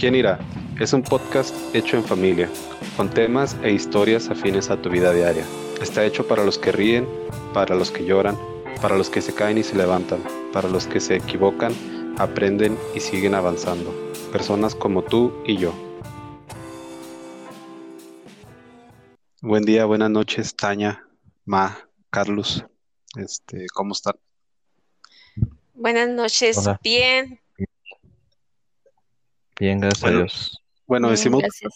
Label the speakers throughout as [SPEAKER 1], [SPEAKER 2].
[SPEAKER 1] ¿Quién irá? Es un podcast hecho en familia, con temas e historias afines a tu vida diaria. Está hecho para los que ríen, para los que lloran, para los que se caen y se levantan, para los que se equivocan, aprenden y siguen avanzando. Personas como tú y yo. Buen día, buenas noches, Tania, Ma, Carlos. Este, ¿cómo están?
[SPEAKER 2] Buenas noches,
[SPEAKER 3] Hola.
[SPEAKER 2] bien.
[SPEAKER 3] Bien, gracias
[SPEAKER 1] Bueno.
[SPEAKER 3] a Dios.
[SPEAKER 1] Bueno,
[SPEAKER 2] Mm,
[SPEAKER 1] decimos,
[SPEAKER 2] Gracias.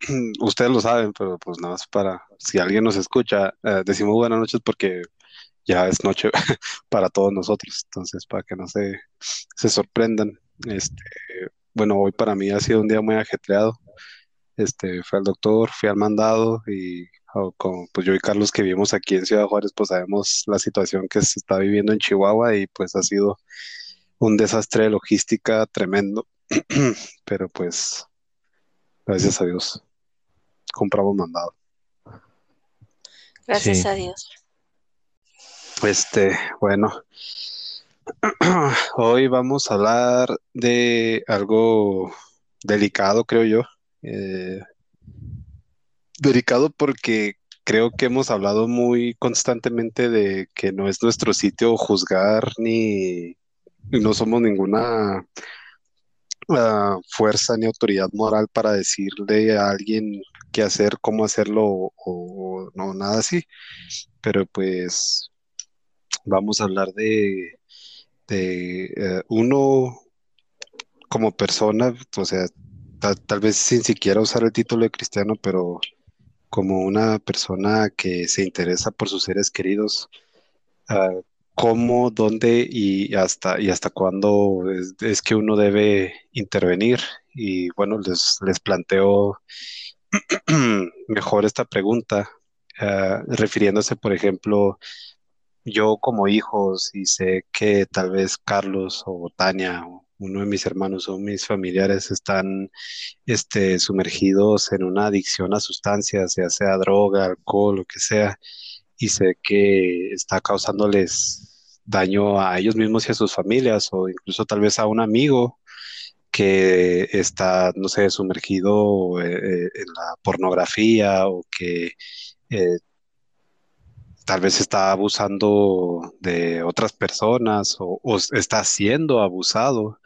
[SPEAKER 1] ustedes lo saben, pero pues nada más para, si alguien nos escucha, eh, decimos buenas noches porque ya es noche para todos nosotros, entonces para que no se, se sorprendan. Este, bueno, hoy para mí ha sido un día muy ajetreado. Este, fui al doctor, fui al mandado y oh, como pues yo y Carlos que vivimos aquí en Ciudad Juárez, pues sabemos la situación que se está viviendo en Chihuahua y pues ha sido un desastre de logística tremendo, pero pues gracias a Dios compramos mandado.
[SPEAKER 2] Gracias
[SPEAKER 3] Sí.
[SPEAKER 2] a Dios.
[SPEAKER 1] Este, bueno, hoy vamos a hablar de algo delicado, creo yo. Eh, delicado porque creo que hemos hablado muy constantemente de que no es nuestro sitio juzgar ni, no somos ninguna ah, fuerza ni autoridad moral para decirle a alguien qué hacer, cómo hacerlo o, no, nada así. Pero pues vamos a hablar de, de eh, uno como persona, o sea, tal, vez sin siquiera usar el título de cristiano, pero como una persona que se interesa por sus seres queridos, ah, cómo, dónde y hasta, y hasta cuándo es, que uno debe intervenir. Y bueno, les, les planteo mejor esta pregunta, ah, refiriéndose, por ejemplo, yo como hijo, si sé que tal vez Carlos o Tania o uno de mis hermanos o mis familiares están este, sumergidos en una adicción a sustancias, ya sea droga, alcohol, lo que sea, y sé que está causándoles daño a ellos mismos y a sus familias, o incluso tal vez a un amigo que está, no sé, sumergido eh, eh, en la pornografía o que eh, tal vez está abusando de otras personas o, está siendo abusado,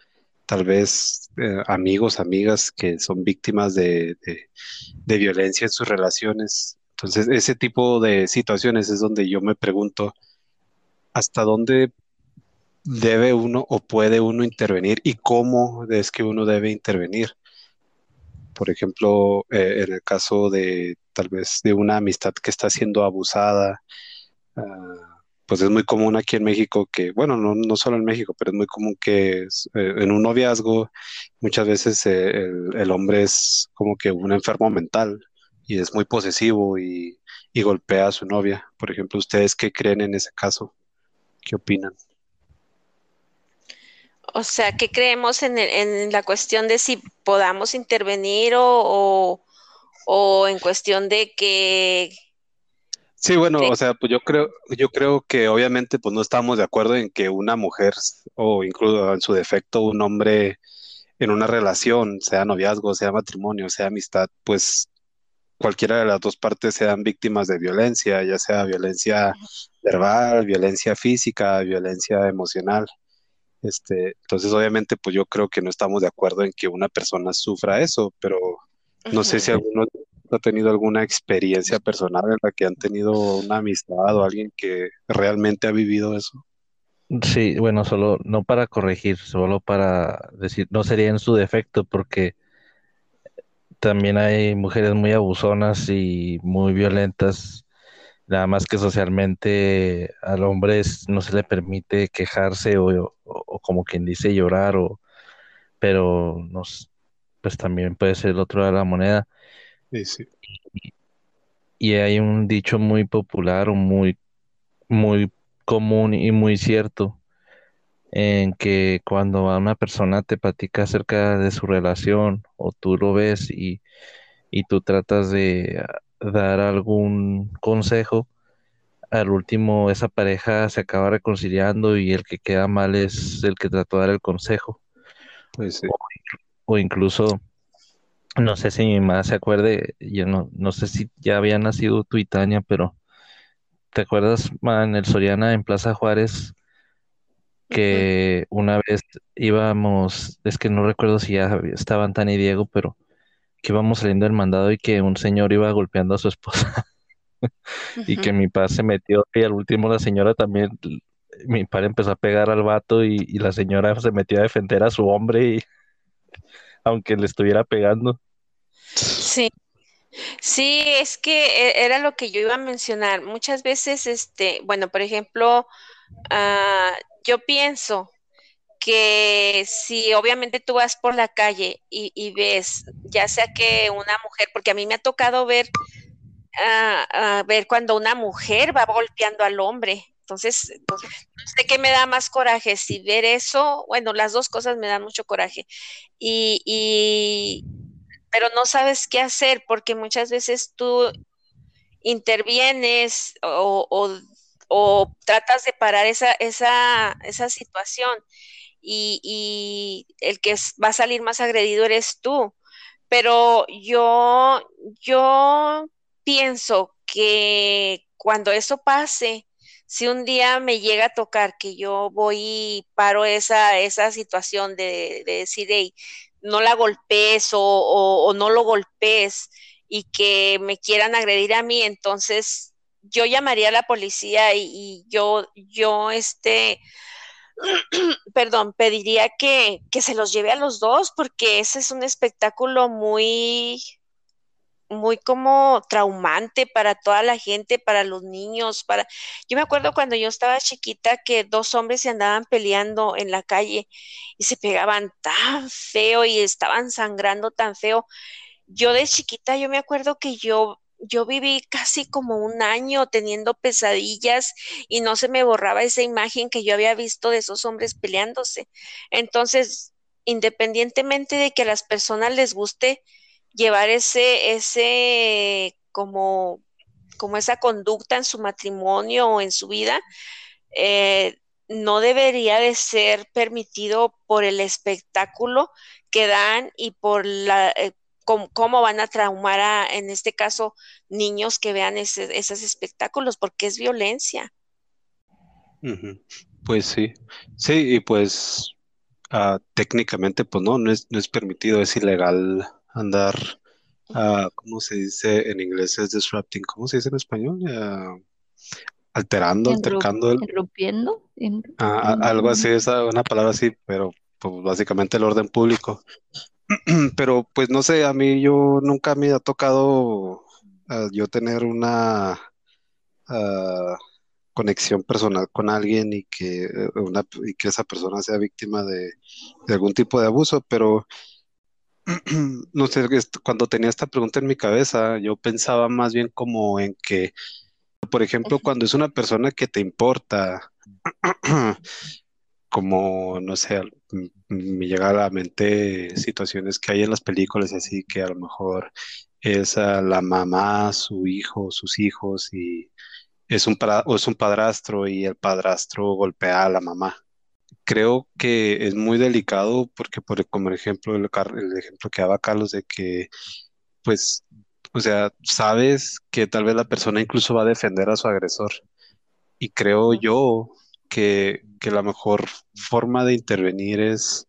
[SPEAKER 1] tal vez amigos, amigas que son víctimas de violencia en sus relaciones. Entonces, ese tipo de situaciones es donde yo me pregunto, ¿hasta dónde debe uno o puede uno intervenir y cómo es que uno debe intervenir? Por ejemplo, eh, en el caso de tal vez de una amistad que está siendo abusada Ah, pues es muy común aquí en México que, bueno, no, no solo en México, pero es muy común que eh, en un noviazgo muchas veces eh, el hombre es como que un enfermo mental y es muy posesivo y, y golpea a su novia. Por ejemplo, ¿ustedes qué creen en ese caso? ¿Qué opinan?
[SPEAKER 2] O sea, ¿qué creemos en, el- en la cuestión de si podamos intervenir o, o, o en cuestión de que,
[SPEAKER 1] Sí, bueno, o sea, pues yo creo, yo creo que obviamente pues no estamos de acuerdo en que una mujer o incluso en su defecto un hombre en una relación, sea noviazgo, sea matrimonio, sea amistad, pues cualquiera de las dos partes sean víctimas de violencia, ya sea violencia verbal, violencia física, violencia emocional. Este, entonces, obviamente, pues yo creo que no estamos de acuerdo en que una persona sufra eso, pero no sé si alguno ha tenido alguna experiencia personal en la que han tenido una amistad o alguien que realmente ha vivido eso.
[SPEAKER 3] Sí, bueno, solo no para corregir, solo para decir, no sería en su defecto, porque también hay mujeres muy abusonas y muy violentas, nada más que socialmente al hombre no se le permite quejarse o, o- o como quien dice llorar, o, pero nos, pues también puede ser el otro de la moneda.
[SPEAKER 1] Sí, sí.
[SPEAKER 3] Y hay un dicho muy popular o muy, muy común y muy cierto en que cuando a una persona te platica acerca de su relación o tú lo ves y, y tú tratas de dar algún consejo, al último esa pareja se acaba reconciliando y el que queda mal es el que trató de dar el consejo.
[SPEAKER 1] Pues sí.
[SPEAKER 3] O incluso no sé si mi mamá se acuerde, yo no, no sé si ya había nacido tu pero ¿te acuerdas, ma, en el Soriana, en Plaza Juárez, que una vez íbamos, es que no recuerdo si ya estaban Tania y Diego, pero que íbamos saliendo del mandado y que un señor iba golpeando a su esposa y que mi padre se metió y al último la señora también, mi padre empezó a pegar al vato y, y la señora se metió a defender a su hombre y aunque le estuviera pegando.
[SPEAKER 2] Sí, sí, es que e, era lo que yo iba a mencionar. Muchas veces, este, bueno, por ejemplo, ah, yo pienso que si obviamente tú vas por la calle y, ves, ya sea que una mujer, porque a mí me ha tocado ver, ah, ver cuando una mujer va golpeando al hombre. Entonces, no sé qué me da más coraje, si ver eso, bueno, las dos cosas me dan mucho coraje. y pero no sabes qué hacer porque muchas veces tú intervienes o, tratas de parar esa, esa, esa situación y, el que va a salir más agredido eres tú. Pero yo, yo pienso que cuando eso pase, si un día me llega a tocar que yo voy y paro esa, esa situación de, de decir, hey, no la golpees o, no lo golpees y que me quieran agredir a mí, entonces yo llamaría a la policía y, yo, yo, este, perdón, pediría que, que se los lleve a los dos porque ese es un espectáculo muy, muy como traumante para toda la gente, para los niños, para... Yo me acuerdo cuando yo estaba chiquita que dos hombres se andaban peleando en la calle y se pegaban tan feo y estaban sangrando tan feo. Yo de chiquita, yo me acuerdo que yo yo viví casi como un año teniendo pesadillas y no se me borraba esa imagen que yo había visto de esos hombres peleándose. Entonces, independientemente de que a las personas les guste llevar ese, ese, como, como esa conducta en su matrimonio o en su vida, eh, no debería de ser permitido por el espectáculo que dan y por la, eh, cómo, van a traumar a, en este caso, niños que vean esos espectáculos, porque es violencia.
[SPEAKER 1] Pues sí, sí, y pues ah, técnicamente, pues no, no es, no es permitido, es ilegal andar, uh, ¿cómo se dice en inglés? Es disrupting, ¿cómo se dice en español? Uh, alterando, altercando.
[SPEAKER 4] Interrumpiendo.
[SPEAKER 1] Ah, algo así, es una palabra así, pero pues, básicamente el orden público. pero pues no sé, a mí yo nunca me ha tocado yo tener una conexión personal con alguien y que, una, y que esa persona sea víctima de, de algún tipo de abuso, pero no sé, cuando tenía esta pregunta en mi cabeza, yo pensaba más bien como en que, por ejemplo, cuando es una persona que te importa, como, no sé, me llega a la mente situaciones que hay en las películas, así que a lo mejor es la mamá, su hijo, sus hijos, y es un, o es un padrastro y el padrastro golpea a la mamá creo que es muy delicado porque, por, como ejemplo, el, el ejemplo que daba Carlos de que, pues, o sea, sabes que tal vez la persona incluso va a defender a su agresor. Y creo yo que, la mejor forma de intervenir es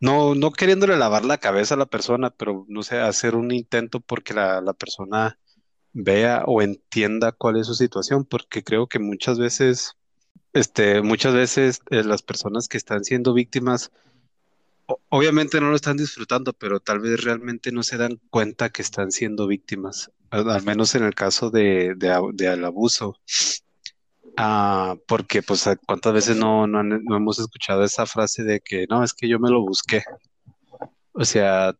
[SPEAKER 1] no, no queriéndole lavar la cabeza a la persona, pero no sé, hacer un intento porque la, la persona vea o entienda cuál es su situación, porque creo que muchas veces, este, muchas veces eh, las personas que están siendo víctimas, obviamente no lo están disfrutando, pero tal vez realmente no se dan cuenta que están siendo víctimas, al, menos en el caso de, de, abuso. Ah, porque pues cuántas veces no, no, no hemos escuchado esa frase de que no, es que yo me lo busqué. O sea,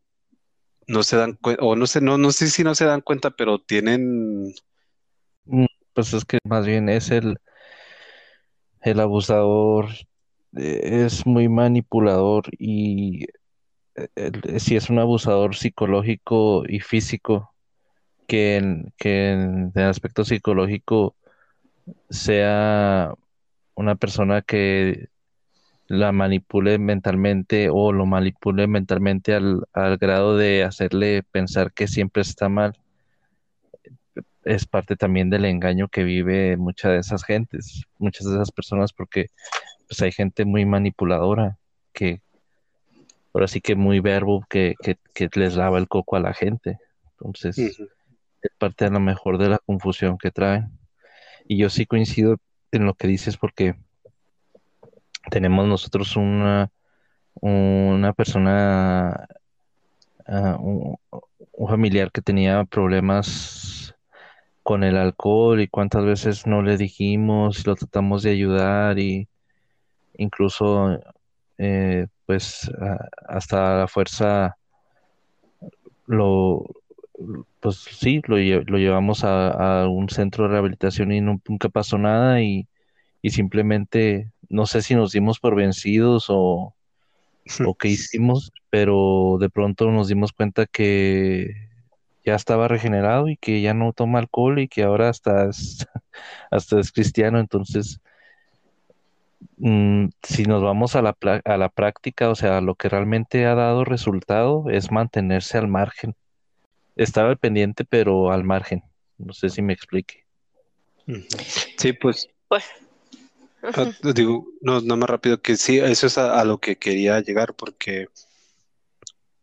[SPEAKER 1] no se dan cuenta, o no sé, no, no sé si no se dan cuenta, pero tienen...
[SPEAKER 3] Mm, pues es que más bien es el, el abusador, es muy manipulador y eh, si es un abusador psicológico y físico, que en, que en el aspecto psicológico sea una persona que la manipule mentalmente o lo manipule mentalmente al, al grado de hacerle pensar que siempre está mal es parte también del engaño que vive muchas de esas gentes, muchas de esas personas, porque pues hay gente muy manipuladora que ahora sí que muy verbo que, que, les lava el coco a la gente. Entonces, es parte a lo mejor de la confusión que traen. Y yo sí coincido en lo que dices porque tenemos nosotros una, una persona, ah, un, familiar que tenía problemas con el alcohol y cuántas veces no le dijimos, lo tratamos de ayudar y incluso eh, pues hasta la fuerza lo pues sí, lo, lo llevamos a, un centro de rehabilitación y nunca pasó nada y, y, simplemente no sé si nos dimos por vencidos o, o qué hicimos, pero de pronto nos dimos cuenta que ya estaba regenerado y que ya no toma alcohol y que ahora hasta es, hasta es cristiano. Entonces, mm, si nos vamos a la, a la práctica, o sea, lo que realmente ha dado resultado es mantenerse al margen. Estar al pendiente, pero al margen. No sé si me explique.
[SPEAKER 1] Sí, pues. pues. Ah, digo, no, no más rápido que sí, eso es a lo que quería llegar, porque,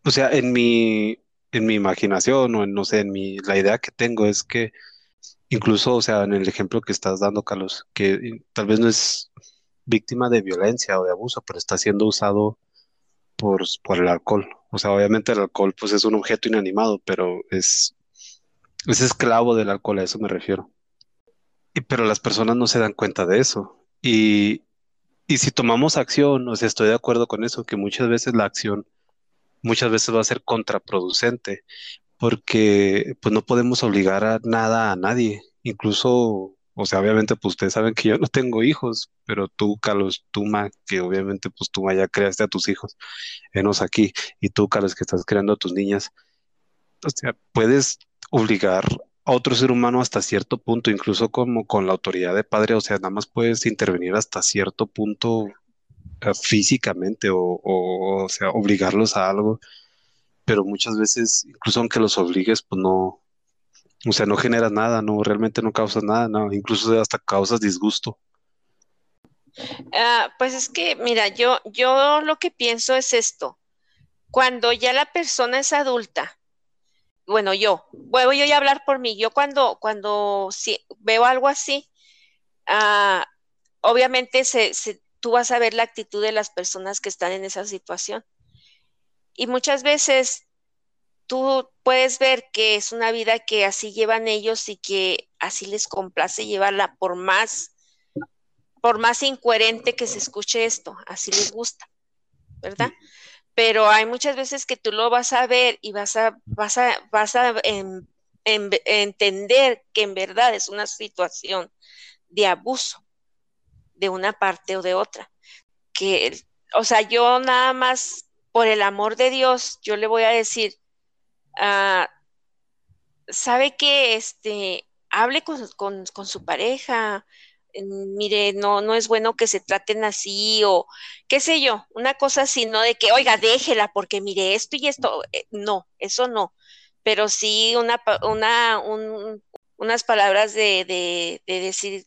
[SPEAKER 1] o sea, en mi, en mi imaginación o en, no sé, en mi, la idea que tengo es que incluso, o sea, en el ejemplo que estás dando, Carlos, que tal vez no es víctima de violencia o de abuso, pero está siendo usado por, por el alcohol. O sea, obviamente el alcohol pues es un objeto inanimado, pero es, es esclavo del alcohol, a eso me refiero. Y, pero las personas no se dan cuenta de eso. Y, y si tomamos acción, o sea, estoy de acuerdo con eso, que muchas veces la acción muchas veces va a ser contraproducente, porque pues no podemos obligar a nada a nadie, incluso, o sea, obviamente pues ustedes saben que yo no tengo hijos, pero tú, Carlos, tú, Ma, que obviamente pues tú, ya creaste a tus hijos, enos aquí, y tú, Carlos, que estás creando a tus niñas, o sea, puedes obligar a otro ser humano hasta cierto punto, incluso como con la autoridad de padre, o sea, nada más puedes intervenir hasta cierto punto eh, físicamente o, o, sea, obligarlos a algo, pero muchas veces, incluso aunque los obligues, pues no, o sea, no generas nada, no, realmente no causas nada, no, incluso hasta causas disgusto.
[SPEAKER 2] Ah, pues es que, mira, yo, yo lo que pienso es esto. Cuando ya la persona es adulta, bueno, yo, voy yo a hablar por mí, yo cuando, cuando si, veo algo así, ah, obviamente se, se, tú vas a ver la actitud de las personas que están en esa situación. Y muchas veces tú puedes ver que es una vida que así llevan ellos y que así les complace llevarla por más por más incoherente que se escuche esto, así les gusta, ¿verdad? Pero hay muchas veces que tú lo vas a ver y vas a vas a vas a entender que en verdad es una situación de abuso de una parte o de otra. Que, o sea, yo nada más por el amor de Dios, yo le voy a decir, ah, sabe que este, hable con, su pareja, mire, no, no es bueno que se traten así o qué sé yo, una cosa así, no de que, oiga, déjela porque mire esto y esto, eh, no, eso no, pero sí una, una, unas palabras de, de, de decir,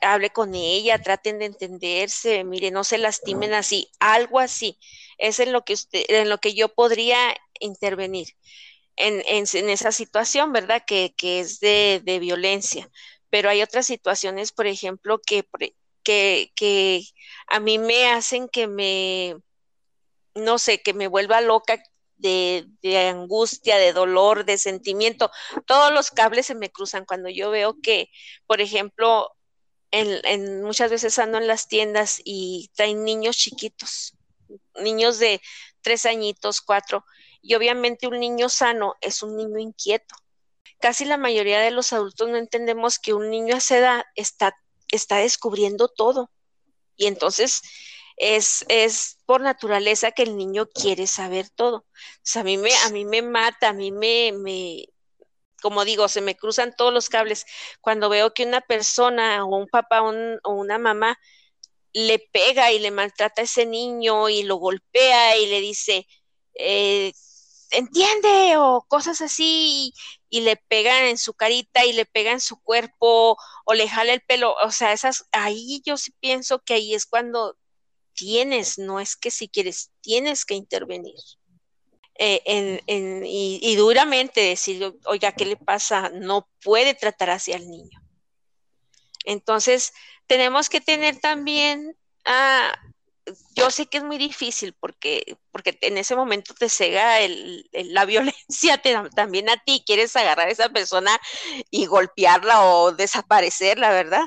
[SPEAKER 2] hable con ella, traten de entenderse, mire, no se lastimen así, algo así. Es en lo que usted, en lo que yo podría intervenir en, en, esa situación, ¿verdad? Que, es de, violencia. Pero hay otras situaciones, por ejemplo, que, que, que a mí me hacen que me, no sé, que me vuelva loca de, de, angustia, de dolor, de sentimiento. Todos los cables se me cruzan cuando yo veo que, por ejemplo, en, muchas veces ando en las tiendas y traen niños chiquitos, niños de tres añitos, cuatro, y obviamente un niño sano es un niño inquieto. Casi la mayoría de los adultos no entendemos que un niño a esa edad está, está descubriendo todo. Y entonces es, es por naturaleza que el niño quiere saber todo. a mí me, a mí me mata, a mí me, me, como digo, se me cruzan todos los cables. Cuando veo que una persona o un papá o una mamá le pega y le maltrata a ese niño y lo golpea y le dice, eh, entiende o cosas así y, le pegan en su carita y le pega en su cuerpo o le jala el pelo, o sea, esas, ahí yo sí pienso que ahí es cuando tienes, no es que si quieres, tienes que intervenir. Eh, y, duramente decir, oiga, ¿qué le pasa? No puede tratar hacia el niño. Entonces, tenemos que tener también, ah, yo sé que es muy difícil porque, porque en ese momento te cega la violencia también a ti, quieres agarrar a esa persona y golpearla o desaparecerla, ¿verdad?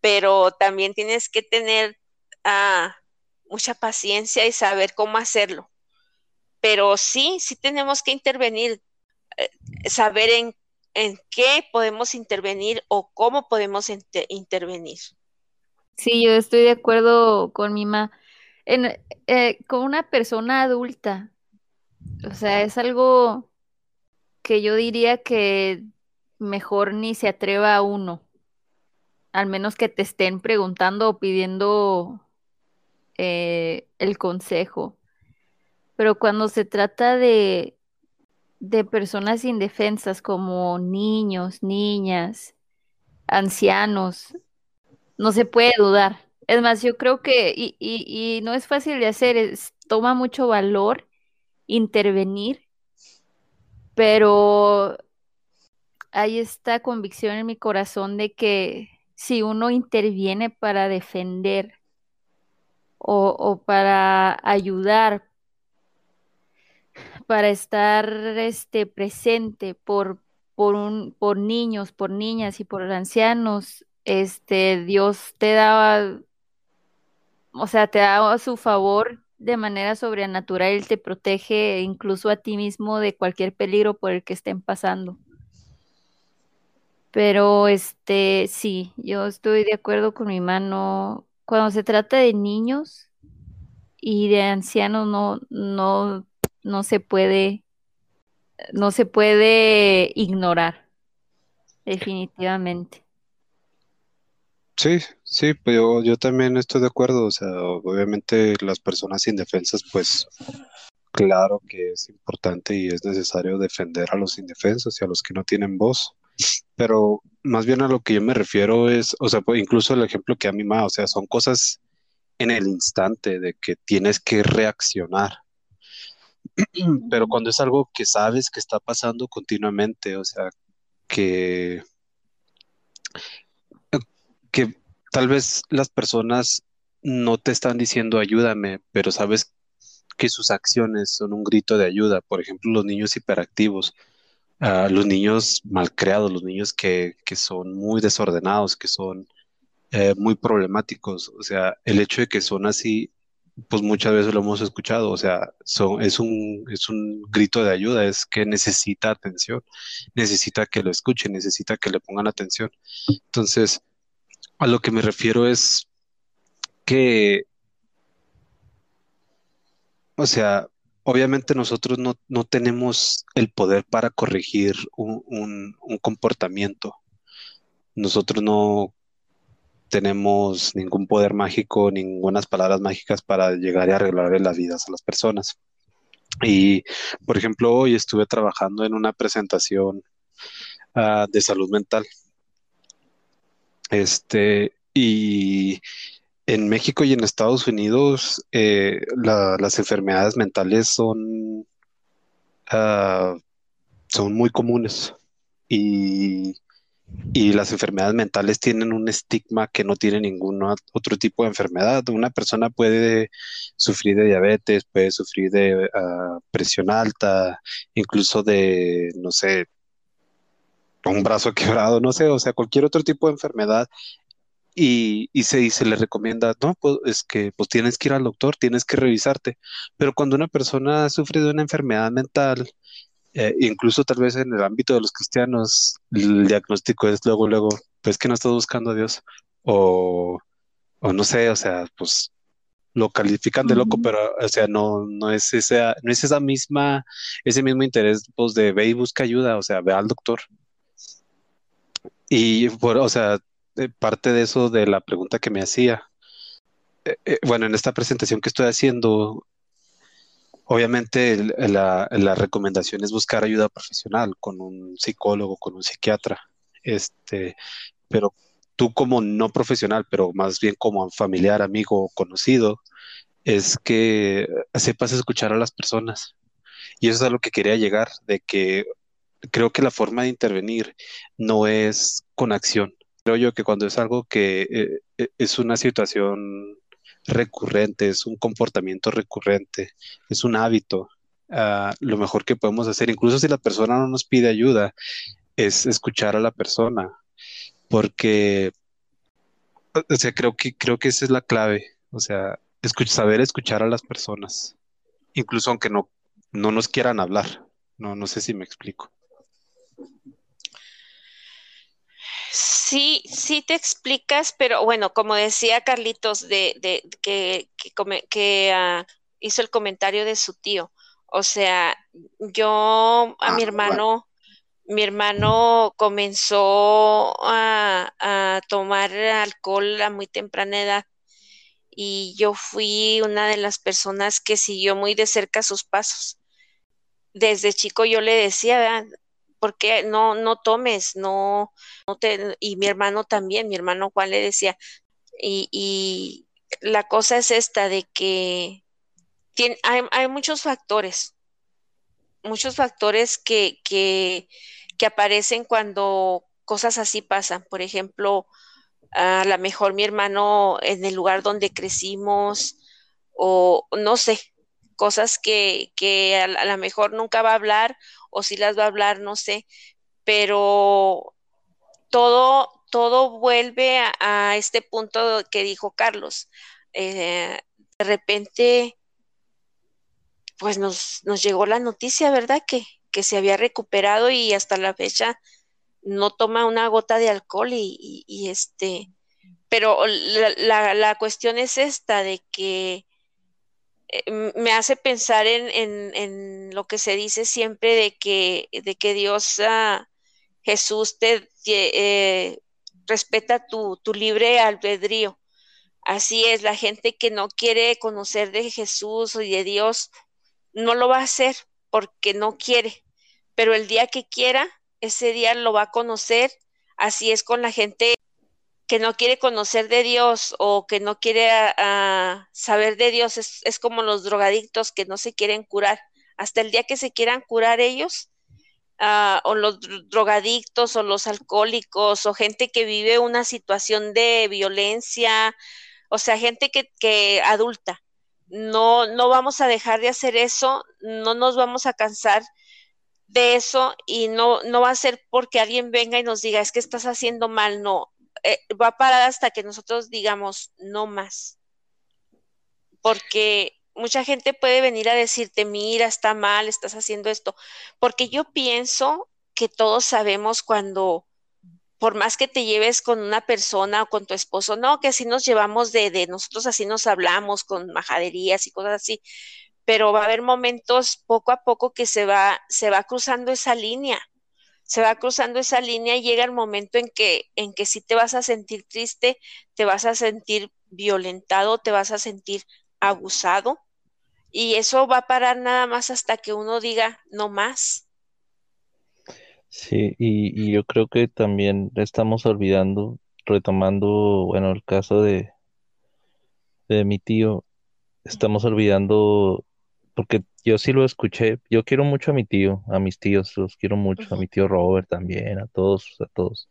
[SPEAKER 2] Pero también tienes que tener ah, mucha paciencia y saber cómo hacerlo. Pero sí, sí tenemos que intervenir, eh, saber en, en, qué podemos intervenir o cómo podemos intervenir.
[SPEAKER 4] Sí, yo estoy de acuerdo con mi mamá. Eh, con una persona adulta, o sea, es algo que yo diría que mejor ni se atreva a uno, al menos que te estén preguntando o pidiendo eh, el consejo. Pero cuando se trata de, de personas indefensas como niños, niñas, ancianos, no se puede dudar. Es más, yo creo que, y, y, no es fácil de hacer, es, toma mucho valor intervenir, pero hay esta convicción en mi corazón de que si uno interviene para defender o, para ayudar, para estar este, presente por, por, un, por niños, por niñas y por ancianos, este, Dios te da, o sea, te da a su favor de manera sobrenatural, te protege incluso a ti mismo de cualquier peligro por el que estén pasando. Pero este, sí, yo estoy de acuerdo con mi mano cuando se trata de niños y de ancianos no, no, no se puede, no se puede ignorar, definitivamente.
[SPEAKER 1] Sí, sí, yo, yo también estoy de acuerdo. O sea, obviamente las personas indefensas, pues claro que es importante y es necesario defender a los indefensos y a los que no tienen voz. Pero más bien a lo que yo me refiero es, o sea, pues incluso el ejemplo que a mí más, o sea, son cosas en el instante de que tienes que reaccionar. Pero cuando es algo que sabes que está pasando continuamente, o sea, que, que tal vez las personas no te están diciendo ayúdame, pero sabes que sus acciones son un grito de ayuda. Por ejemplo, los niños hiperactivos los niños malcriados, los niños que, son muy desordenados, que son eh, muy problemáticos. O sea, el hecho de que son así, pues muchas veces lo hemos escuchado, o sea, son, es, un, es un grito de ayuda, es que necesita atención, necesita que lo escuchen, necesita que le pongan atención. Entonces, a lo que me refiero es que, o sea, obviamente nosotros no, tenemos el poder para corregir un, comportamiento. Nosotros no tenemos ningún poder mágico, ninguna palabras mágicas para llegar y arreglar las vidas a las personas. Y, por ejemplo, hoy estuve trabajando en una presentación ah, de salud mental. Este, y en México y en Estados Unidos eh, las enfermedades mentales son, ah, son muy comunes y, las enfermedades mentales tienen un estigma que no tiene ningún otro tipo de enfermedad. Una persona puede sufrir de diabetes, puede sufrir de ah, presión alta, incluso de, no sé, un brazo quebrado, no sé, o sea, cualquier otro tipo de enfermedad y, se, se le recomienda, no, pues es que pues tienes que ir al doctor, tienes que revisarte. Pero cuando una persona sufre de una enfermedad mental, eh, incluso tal vez en el ámbito de los cristianos, el diagnóstico es luego, luego, pues que no estás buscando a Dios. O, o no sé, o sea, pues lo califican de loco, pero o sea, no, no es esa, no es esa misma, ese mismo interés pues de ve y busca ayuda, o sea, ve al doctor. Y por, o sea, parte de eso de la pregunta que me hacía. eh, eh, bueno, en esta presentación que estoy haciendo, obviamente la, la, recomendación es buscar ayuda profesional con un psicólogo, con un psiquiatra, este, pero tú como no profesional, pero más bien como familiar, amigo o conocido, es que sepas escuchar a las personas. Y eso es a lo que quería llegar, de que creo que la forma de intervenir no es con acción. Creo yo que cuando es algo que eh, eh, es una situación recurrente, es un comportamiento recurrente, es un hábito, ah, lo mejor que podemos hacer, incluso si la persona no nos pide ayuda, es escuchar a la persona, porque o sea, creo que, creo que esa es la clave, o sea, saber escuchar a las personas, incluso aunque no, no nos quieran hablar. No, no sé si me explico.
[SPEAKER 2] Sí, sí te explicas, pero bueno, como decía Carlitos, de, de que, que, ah, hizo el comentario de su tío. O sea, yo a mi ah, hermano, mi hermano comenzó a, a, tomar alcohol a muy temprana edad y yo fui una de las personas que siguió muy de cerca sus pasos. Desde chico yo le decía, ¿por qué no, no tomes? No, no te... Y mi hermano también, mi hermano Juan le decía, y, y la cosa es esta de que tiene, hay, hay, muchos factores, muchos factores que, que, que aparecen cuando cosas así pasan. Por ejemplo, a lo mejor mi hermano en el lugar donde crecimos o no sé, cosas que, a, lo mejor nunca va a hablar o si las va a hablar, no sé, pero todo, todo vuelve a, este punto que dijo Carlos. Eh, de repente, pues nos, nos llegó la noticia, ¿verdad? Que, que se había recuperado y hasta la fecha no toma una gota de alcohol y, este, pero la, la, cuestión es esta de que me hace pensar en, en, lo que se dice siempre de que, de que Dios, ah, Jesús, te, eh, respeta tu, tu libre albedrío. Así es, la gente que no quiere conocer de Jesús y de Dios, no lo va a hacer porque no quiere, pero el día que quiera, ese día lo va a conocer. Así es con la gente que no quiere conocer de Dios o que no quiere ah, ah, saber de Dios. Es, como los drogadictos que no se quieren curar. Hasta el día que se quieran curar ellos, ah, o los drogadictos o los alcohólicos o gente que vive una situación de violencia, o sea, gente que, que adulta. No, no vamos a dejar de hacer eso, no nos vamos a cansar de eso y no, no va a ser porque alguien venga y nos diga, es que estás haciendo mal, no, eh, va a parar hasta que nosotros digamos, no más. Porque mucha gente puede venir a decirte, mira, está mal, estás haciendo esto, porque yo pienso que todos sabemos cuando, por más que te lleves con una persona o con tu esposo, no, que así nos llevamos de, de nosotros así nos hablamos con majaderías y cosas así, pero va a haber momentos poco a poco que se va, se va cruzando esa línea, se va cruzando esa línea y llega el momento en que, en que sí te vas a sentir triste, te vas a sentir violentado, te vas a sentir abusado y eso va a parar nada más hasta que uno diga no más.
[SPEAKER 3] Sí, y, y yo creo que también estamos olvidando, retomando, bueno, el caso de, de mi tío, estamos olvidando porque yo sí lo escuché. Yo quiero mucho a mi tío, a mis tíos, los quiero mucho, a mi tío Robert también, a todos, a todos.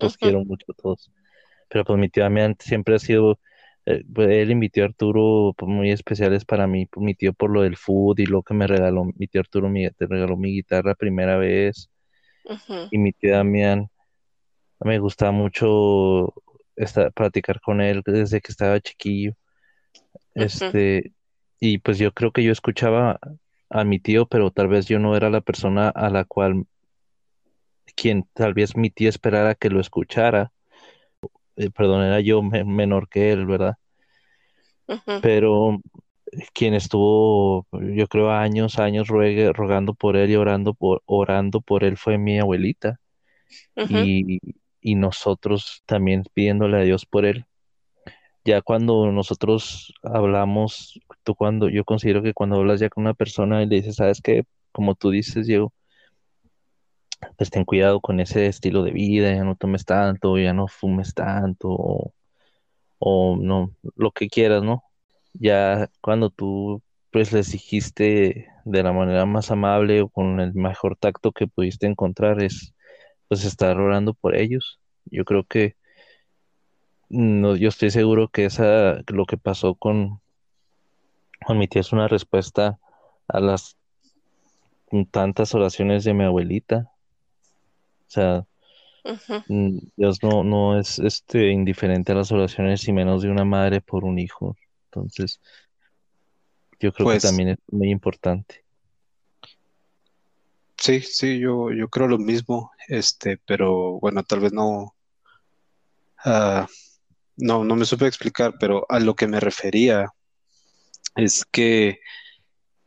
[SPEAKER 3] Los quiero mucho a todos. Pero pues mi tío Damián siempre ha sido, eh, pues, él invitó a Arturo pues, muy especiales para mí, pues, mi tío por lo del food y lo que me regaló, mi tío Arturo me regaló mi guitarra primera vez. Y mi tío Damián, me gustaba mucho estar, practicar con él desde que estaba chiquillo. Este, y pues yo creo que yo escuchaba a mi tío, pero tal vez yo no era la persona a la cual quien tal vez mi tío esperara que lo escuchara. Eh, perdón, era yo menor que él, ¿verdad? Pero quien estuvo, yo creo, años, años rogando por él y orando por, orando por él fue mi abuelita. y, y nosotros también pidiéndole a Dios por él ya cuando nosotros hablamos, cuando, yo considero que cuando hablas ya con una persona y le dices, sabes que, como tú dices, Diego, pues ten cuidado con ese estilo de vida, ya no tomes tanto, ya no fumes tanto, o, no, lo que quieras, ¿no? Ya cuando tú pues les dijiste de la manera más amable o con el mejor tacto que pudiste encontrar es pues estar orando por ellos. Yo creo que yo estoy seguro que esa lo que pasó con, con mi tía es una respuesta a las tantas oraciones de mi abuelita. O sea, mm, Dios no, no es este indiferente a las oraciones y menos de una madre por un hijo. Entonces, yo creo que
[SPEAKER 1] Pues
[SPEAKER 3] también es muy importante.
[SPEAKER 1] sí, sí, yo, yo creo lo mismo, este, pero bueno, tal vez no, ah, no, no me supe explicar, pero a lo que me refería es que,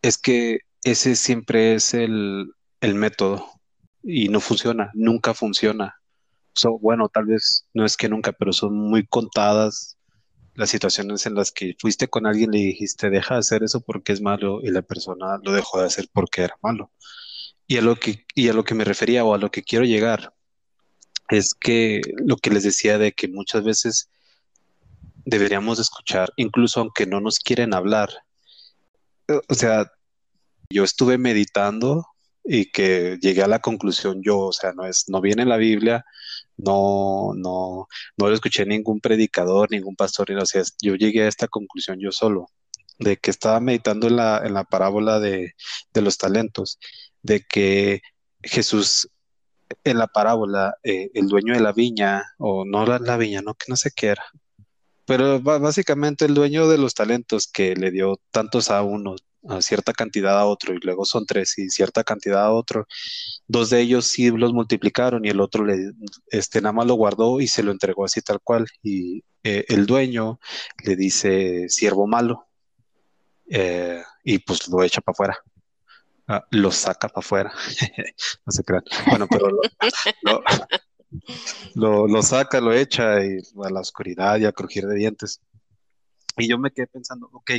[SPEAKER 1] es que ese siempre es el, el método y no funciona, nunca funciona. So, bueno, tal vez no es que nunca, pero son muy contadas las situaciones en las que fuiste con alguien y le dijiste, deja de hacer eso porque es malo y la persona lo dejó de hacer porque era malo. Y a lo que, y a lo que me refería o a lo que quiero llegar es que lo que les decía de que muchas veces deberíamos escuchar, incluso aunque no nos quieren hablar. O sea, yo estuve meditando y que llegué a la conclusión yo, o sea, no es, no viene en la Biblia, no, no, no lo escuché ningún predicador, ningún pastor, o sea, yo llegué a esta conclusión yo solo, de que estaba meditando en la, en la parábola de, de los talentos, de que Jesús en la parábola, eh, el dueño de la viña, o no la, la viña, no, que no sé qué era, pero básicamente el dueño de los talentos que le dio tantos a uno, a cierta cantidad a otro, y luego son tres y cierta cantidad a otro, dos de ellos sí los multiplicaron y el otro le, este, nada más lo guardó y se lo entregó así tal cual. Y eh, el dueño le dice siervo malo eh, y pues lo echa para afuera. Ah, lo saca para afuera. No se crean. Bueno, pero lo, lo- lo- lo saca, lo echa y a la oscuridad y a crujir de dientes. Y yo me quedé pensando, ok,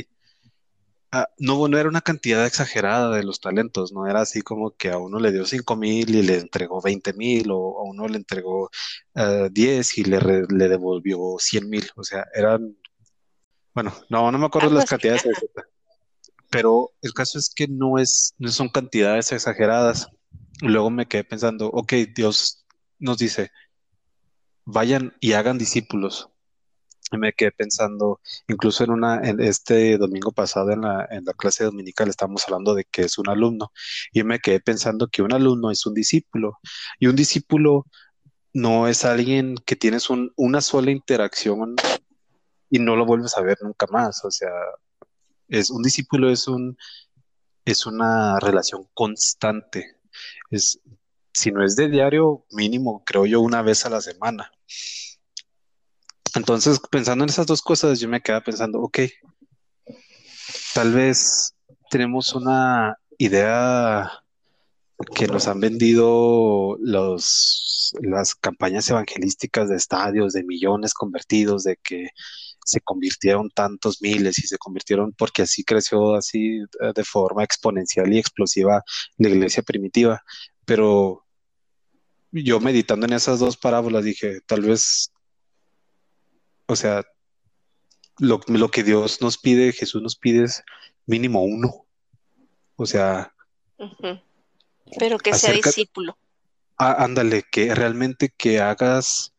[SPEAKER 1] ah, no, no era una cantidad exagerada de los talentos, no era así como que a uno le dio cinco mil y le entregó veinte mil, o a uno le entregó eh, diez y le, re- le devolvió cien mil, o sea, eran, bueno, no, no me acuerdo las cantidades,
[SPEAKER 2] ajá.
[SPEAKER 1] pero el caso es que no es, no son cantidades exageradas. Luego me quedé pensando, ok, Dios nos dice, vayan y hagan discípulos. Y me quedé pensando, incluso en una, en este domingo pasado en la, en la clase dominical estábamos hablando de que es un alumno. Y me quedé pensando que un alumno es un discípulo. Y un discípulo no es alguien que tienes un- una sola interacción y no lo vuelves a ver nunca más. O sea, es un discípulo es un, es una relación constante. Es, si no es de diario, mínimo, creo yo, una vez a la semana. Entonces, pensando en esas dos cosas, yo me quedaba pensando, ok, tal vez tenemos una idea que nos han vendido los, las campañas evangelísticas de estadios, de millones convertidos, de que se convirtieron tantos miles y se convirtieron porque así creció así eh, de forma exponencial y explosiva la iglesia primitiva. Pero yo meditando en esas dos parábolas dije, tal vez, o sea, lo, lo que Dios nos pide, Jesús nos pide es mínimo uno. O sea.
[SPEAKER 2] Pero que sea discípulo.
[SPEAKER 1] á- ándale, que realmente que hagas,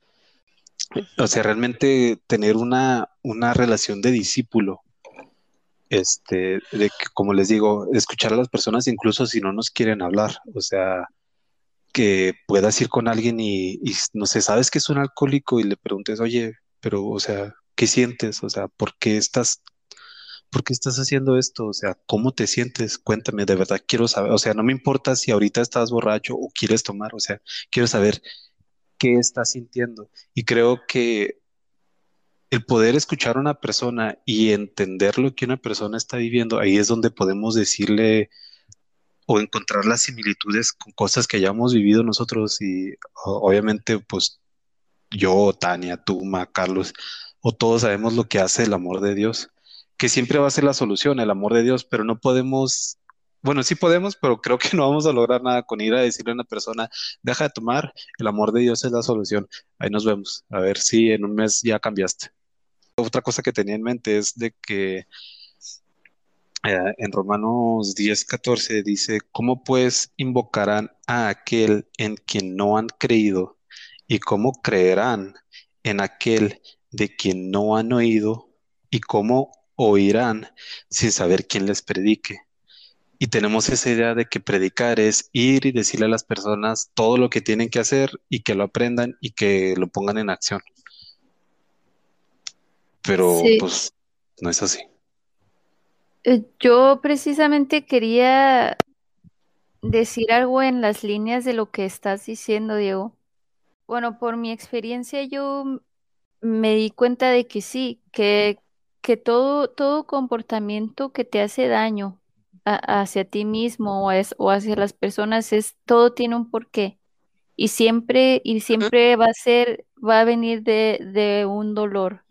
[SPEAKER 1] o sea, realmente tener una, una relación de discípulo, este, de que, como les digo, escuchar a las personas incluso si no nos quieren hablar, o sea, que puedas ir con alguien y, no sé, sabes que es un alcohólico y le preguntes, oye, pero, o sea, ¿qué sientes? O sea, ¿por qué estás, por qué estás haciendo esto? O sea, ¿cómo te sientes? Cuéntame, de verdad quiero saber, o sea, no me importa si ahorita estás borracho o quieres tomar, o sea, quiero saber qué estás sintiendo. Y creo que el poder escuchar a una persona y entender lo que una persona está viviendo, ahí es donde podemos decirle o encontrar las similitudes con cosas que hayamos vivido nosotros y obviamente pues yo, Tania, tú, Ma, Carlos, o todos sabemos lo que hace el amor de Dios, que siempre va a ser la solución, el amor de Dios, pero no podemos, bueno, sí podemos, pero creo que no vamos a lograr nada con ir a decirle a una persona, deja de tomar, el amor de Dios es la solución. Ahí nos vemos, a ver si en un mes ya cambiaste. Otra cosa que tenía en mente es de que eh, en Romanos 10, 14 dice, ¿cómo pues invocarán a aquel en quien no han creído? ¿Y cómo creerán en aquel de quien no han oído? ¿Y cómo oirán sin saber quién les predique? Y tenemos esa idea de que predicar es ir y decirle a las personas todo lo que tienen que hacer y que lo aprendan y que lo pongan en acción. Pero
[SPEAKER 4] Sí.
[SPEAKER 1] pues no es así.
[SPEAKER 4] Eh, Yo precisamente quería decir algo en las líneas de lo que estás diciendo, Diego. Bueno, por mi experiencia yo me di cuenta de que sí, que, que todo, todo comportamiento que te hace daño a- hacia ti mismo o, es- o hacia las personas es, todo tiene un porqué. Y siempre, y siempre va a ser, va a venir de, de un dolor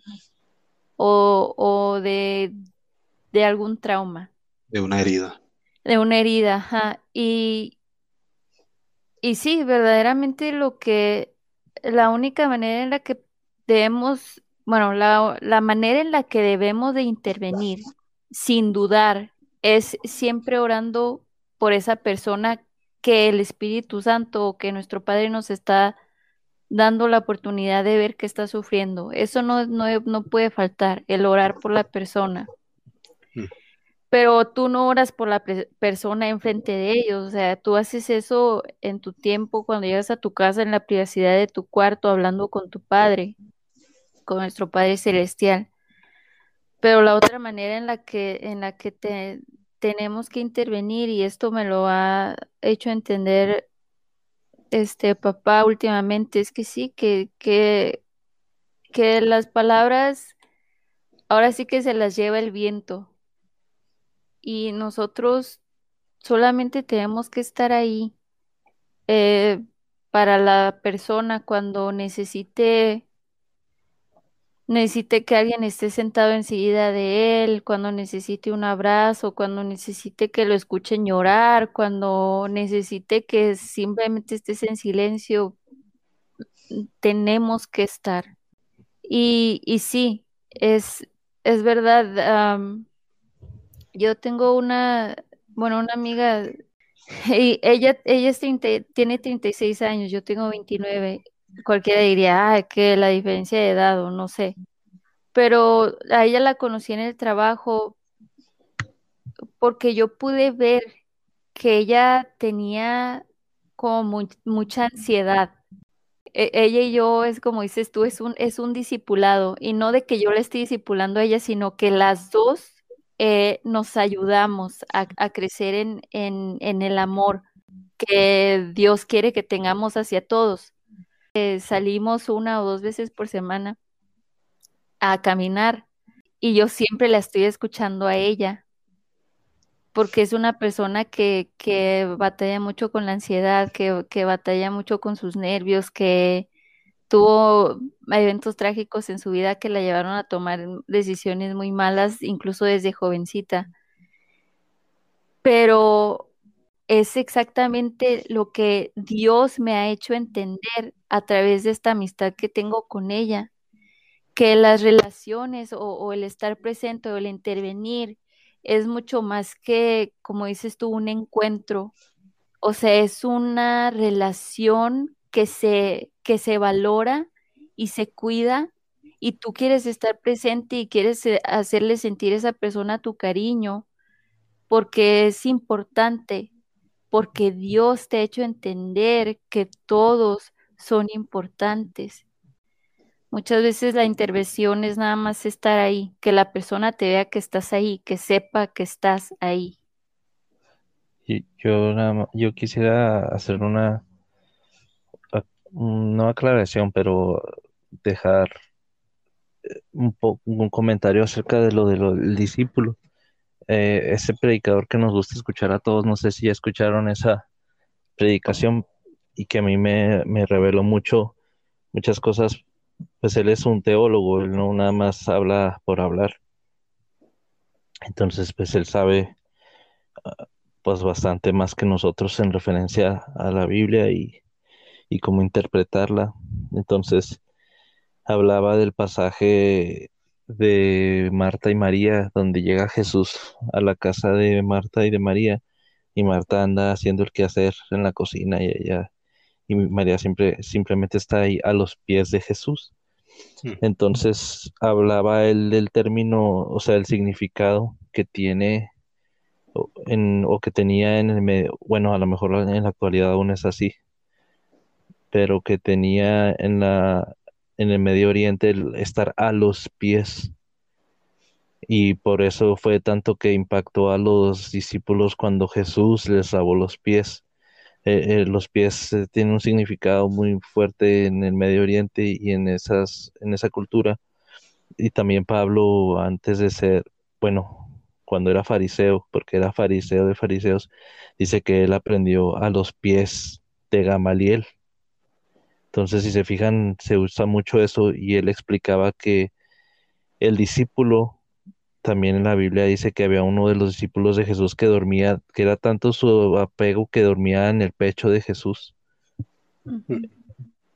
[SPEAKER 4] o, o de, de algún trauma.
[SPEAKER 1] De una herida.
[SPEAKER 4] De una herida, ajá. Y, y sí, verdaderamente lo que, la única manera en la que debemos, bueno, la, la manera en la que debemos de intervenir, sin dudar, es siempre orando por esa persona que el Espíritu Santo o que nuestro Padre nos está dando la oportunidad de ver que está sufriendo. Eso no, no, no puede faltar, el orar por la persona Pero tú no oras por la persona enfrente de ellos, o sea, tú haces eso en tu tiempo cuando llegas a tu casa en la privacidad de tu cuarto hablando con tu Padre, con nuestro Padre celestial. Pero la otra manera en la que en la que te- tenemos que intervenir y esto me lo ha hecho entender este papá últimamente es que sí, que que que las palabras ahora sí que se las lleva el viento y nosotros solamente tenemos que estar ahí eh, para la persona cuando necesite, necesite que alguien esté sentado enseguida de él, cuando necesite un abrazo, cuando necesite que lo escuchen llorar, cuando necesite que simplemente estés en silencio, tenemos que estar. Y, y sí, es, es verdad. Yo tengo una, bueno, una amiga Y ella, ella es 30 tiene 36 años, yo tengo 29. Cualquiera diría, ah, que la diferencia de edad o no sé. Pero a ella la conocí en el trabajo porque yo pude ver que ella tenía como mu- mucha ansiedad. E- ella y yo es como dices tú, es un, es un discipulado y no de que yo le esté discipulando a ella, sino que las dos eh, nos ayudamos a, crecer en, en, en el amor que Dios quiere que tengamos hacia todos. Eh, salimos una o dos veces por semana a caminar y yo siempre la estoy escuchando a ella porque es una persona que, que batalla mucho con la ansiedad, que, que batalla mucho con sus nervios, que tuvo eventos trágicos en su vida que la llevaron a tomar decisiones muy malas, incluso desde jovencita. Pero es exactamente lo que Dios me ha hecho entender a través de esta amistad que tengo con ella, que las relaciones o, el estar presente o el intervenir es mucho más que, como dices tú, un encuentro. O sea, es una relación que se, que se valora y se cuida y tú quieres estar presente y quieres eh, hacerle sentir a esa persona tu cariño porque es importante, porque Dios te ha hecho entender que todos son importantes. Muchas veces la intervención es nada más estar ahí, que la persona te vea que estás ahí, que sepa que estás ahí.
[SPEAKER 3] Yo yo quisiera hacer una, no aclaración, pero dejar eh, un un comentario acerca de lo de del discípulo. Eh, ese predicador que nos gusta escuchar a todos, no sé si ya escucharon esa predicación y que a mí me, me reveló mucho, muchas cosas pues él es un teólogo, él no nada más habla por hablar. Entonces, pues él sabe ah, pues bastante más que nosotros en referencia a la Biblia y, y cómo interpretarla. Entonces, hablaba del pasaje de Marta y María, donde llega Jesús a la casa de Marta y de María, y Marta anda haciendo el quehacer en la cocina y ella y María siempre simplemente está ahí a los pies de Jesús. Hmm. Entonces hablaba él del término, o sea, el significado que tiene en, o que tenía en el medio, bueno, a lo mejor en la actualidad aún es así, pero que tenía en la en el Medio Oriente el estar a los pies. Y por eso fue tanto que impactó a los discípulos cuando Jesús les lavó los pies. Eh, eh, los pies eh, tienen un significado muy fuerte en el Medio Oriente y en, esas, en esa cultura. Y también Pablo, antes de ser, bueno, cuando era fariseo, porque era fariseo de fariseos, dice que él aprendió a los pies de Gamaliel. Entonces, si se fijan, se usa mucho eso y él explicaba que el discípulo, también en la Biblia dice que había uno de los discípulos de Jesús que dormía, que era tanto su apego que dormía en el pecho de Jesús.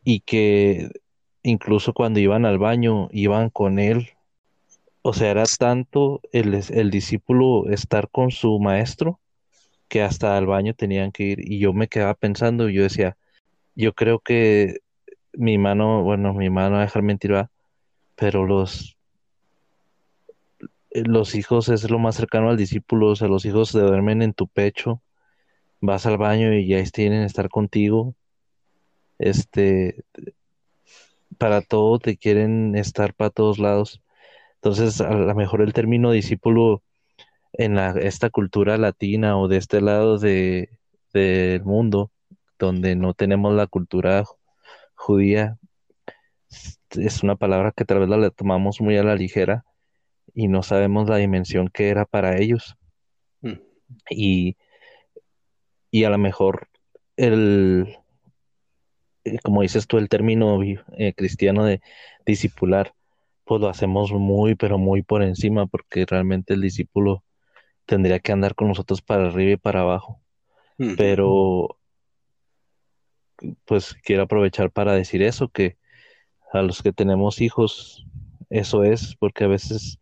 [SPEAKER 3] Y que incluso cuando iban al baño, iban con él. O sea, era tanto el, el discípulo estar con su maestro que hasta al baño tenían que ir. Y yo me quedaba pensando, yo decía, yo creo que mi mano, bueno, mi mano a dejar mentir, pero los los hijos es lo más cercano al discípulo, o sea, los hijos se duermen en tu pecho, vas al baño y ya tienen estar contigo, este, para todo te quieren estar para todos lados. Entonces, a lo mejor el término discípulo en la, esta cultura latina o de este lado de, del mundo, donde no tenemos la cultura judía es una palabra que tal vez la tomamos muy a la ligera y no sabemos la dimensión que era para ellos. Mm. Y, y a lo mejor el, eh, como dices tú, el término eh, cristiano de discipular, pues lo hacemos muy, pero muy por encima, porque realmente el discípulo tendría que andar con nosotros para arriba y para abajo. Mm. Pero pues quiero aprovechar para decir eso, que a los que tenemos hijos, eso es, porque a veces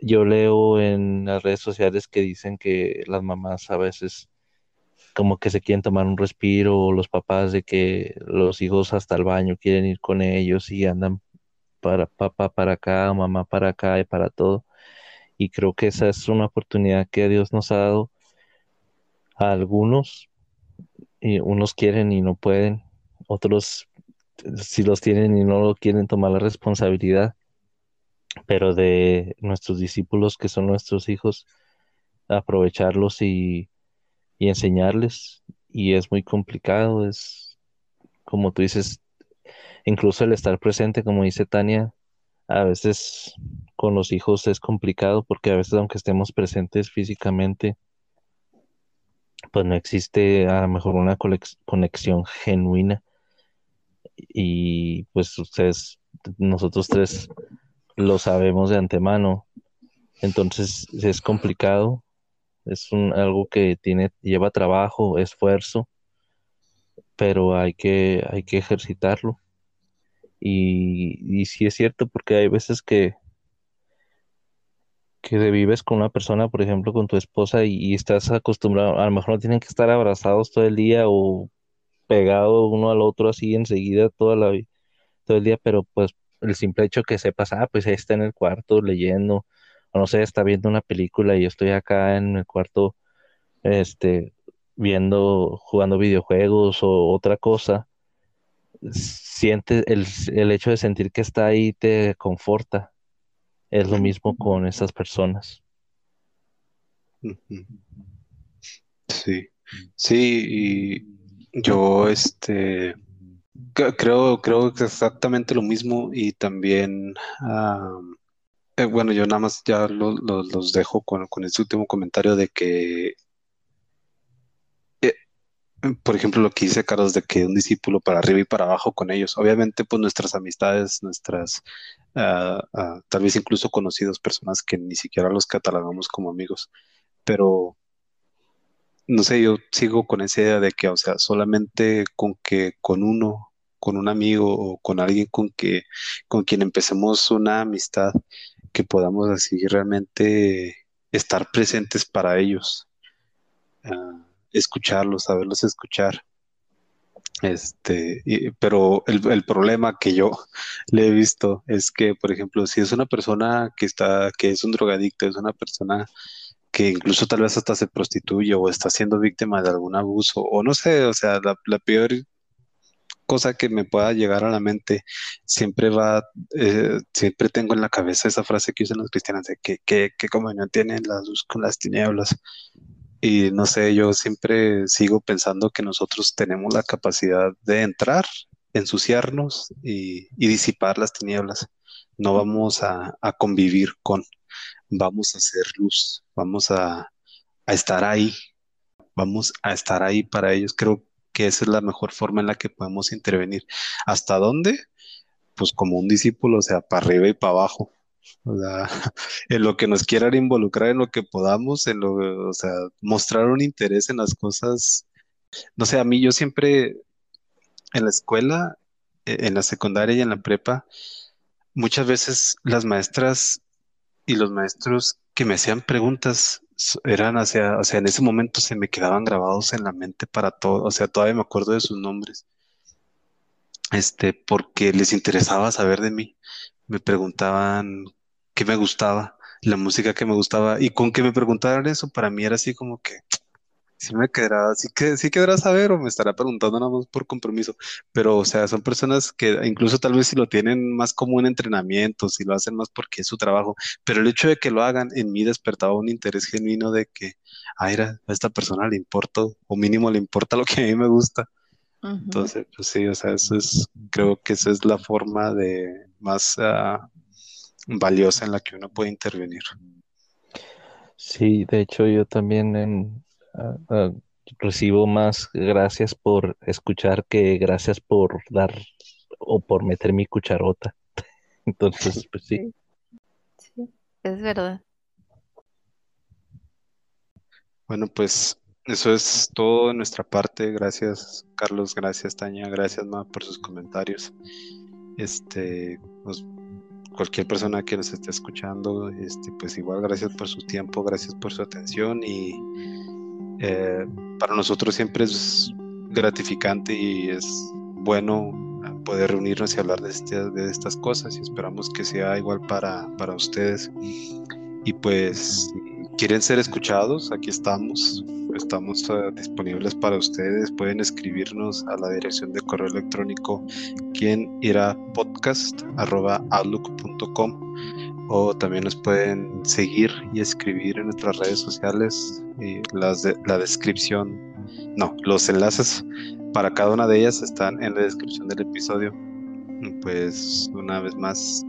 [SPEAKER 3] yo leo en las redes sociales que dicen que las mamás a veces como que se quieren tomar un respiro, o los papás de que los hijos hasta el baño quieren ir con ellos y andan para papá para acá, mamá para acá y para todo. Y creo que esa es una oportunidad que Dios nos ha dado a algunos y unos quieren y no pueden, otros si los tienen y no lo quieren tomar la responsabilidad, pero de nuestros discípulos que son nuestros hijos, aprovecharlos y, y enseñarles. Y es muy complicado, es como tú dices, incluso el estar presente, como dice Tania, a veces con los hijos es complicado porque a veces aunque estemos presentes físicamente, pues no existe a lo mejor una conexión genuina y pues ustedes, nosotros tres lo sabemos de antemano, entonces es complicado, es un, algo que tiene, lleva trabajo, esfuerzo, pero hay que, hay que ejercitarlo. Y, y sí es cierto, porque hay veces que, que vives con una persona, por ejemplo, con tu esposa y, estás acostumbrado, a lo mejor no tienen que estar abrazados todo el día o pegados uno al otro así enseguida todo el día, pero pues el simple hecho que sepas, ah, pues ahí está en el cuarto leyendo, o no sé, está viendo una película y yo estoy acá en el cuarto, este, viendo, jugando videojuegos o otra cosa, siente el, el hecho de sentir que está ahí te conforta es lo mismo con esas personas.
[SPEAKER 1] Sí, sí, y yo este creo, creo que es exactamente lo mismo y también, eh, bueno, yo nada más ya los dejo con, con este último comentario de que por ejemplo, lo que dice Carlos de que un discípulo para arriba y para abajo con ellos. Obviamente, pues nuestras amistades, nuestras, ah, tal vez incluso conocidos, personas que ni siquiera los catalogamos como amigos, pero no sé, yo sigo con esa idea de que, o sea, solamente con que con uno, con un amigo o con alguien con que, con quien empecemos una amistad, que podamos así realmente estar presentes para ellos, ah, escucharlos, saberlos escuchar. Este, pero el, problema que yo le he visto es que, por ejemplo, si es una persona que está, que es un drogadicto, es una persona que incluso tal vez hasta se prostituye o está siendo víctima de algún abuso, o no sé, o sea, la, peor cosa que me pueda llegar a la mente siempre va, eh, siempre tengo en la cabeza esa frase que usan los cristianos de que, que, que no tienen la luz con las tinieblas. Y no sé, yo siempre sigo pensando que nosotros tenemos la capacidad de entrar, ensuciarnos y, disipar las tinieblas. No vamos a, convivir con, vamos a hacer luz, vamos a, estar ahí, vamos a estar ahí para ellos. Creo que esa es la mejor forma en la que podemos intervenir. ¿Hasta dónde? Pues como un discípulo, o sea, para arriba y para abajo. O sea, en lo que nos quieran involucrar, en lo que podamos, en lo, o sea, mostrar un interés en las cosas. No sé, a mí yo siempre en la escuela, e, en la secundaria y en la prepa, muchas veces las maestras y los maestros que me hacían preguntas eran hacia, o sea, en ese momento se me quedaban grabados en la mente para todo, o sea, todavía me acuerdo de sus nombres, este, porque les interesaba saber de mí me preguntaban qué me gustaba, la música que me gustaba, y con que me preguntaran eso, para mí era así como que sí me quedará, sí que sí quedará saber o me estará preguntando nada más por compromiso, pero o sea, son personas que incluso tal vez si lo tienen más como un entrenamiento, si lo hacen más porque es su trabajo, pero el hecho de que lo hagan en mí despertaba un interés genuino de que, a esta persona le importa, o mínimo le importa lo que a mí me gusta. Entonces, pues sí, o sea, eso es, creo que esa es la forma de más ah, valiosa en la que uno puede intervenir.
[SPEAKER 3] Sí, de hecho yo también recibo más gracias por escuchar que gracias por dar o por meter mi cucharota. Entonces, pues sí.
[SPEAKER 4] Sí, es verdad.
[SPEAKER 1] Bueno, pues eso es todo de nuestra parte. Gracias, Carlos. Gracias, Tania. Gracias, Ma, por sus comentarios. Este, pues, cualquier persona que nos esté escuchando, este, pues igual, gracias por su tiempo, gracias por su atención y eh, para nosotros siempre es gratificante y es bueno poder reunirnos y hablar de, este, de estas cosas y esperamos que sea igual para, para ustedes. Y pues, quieren ser escuchados, aquí estamos estamos uh, disponibles para ustedes. Pueden escribirnos a la dirección de correo electrónico quien irá podcast outlook.com o también nos pueden seguir y escribir en nuestras redes sociales la descripción no los enlaces para cada una de ellas están en la descripción del episodio pues una vez más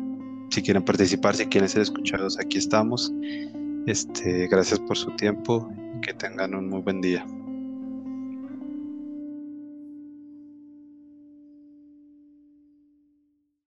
[SPEAKER 1] si quieren participar si quieren ser escuchados aquí estamos este gracias por su tiempo que tengan un muy buen día.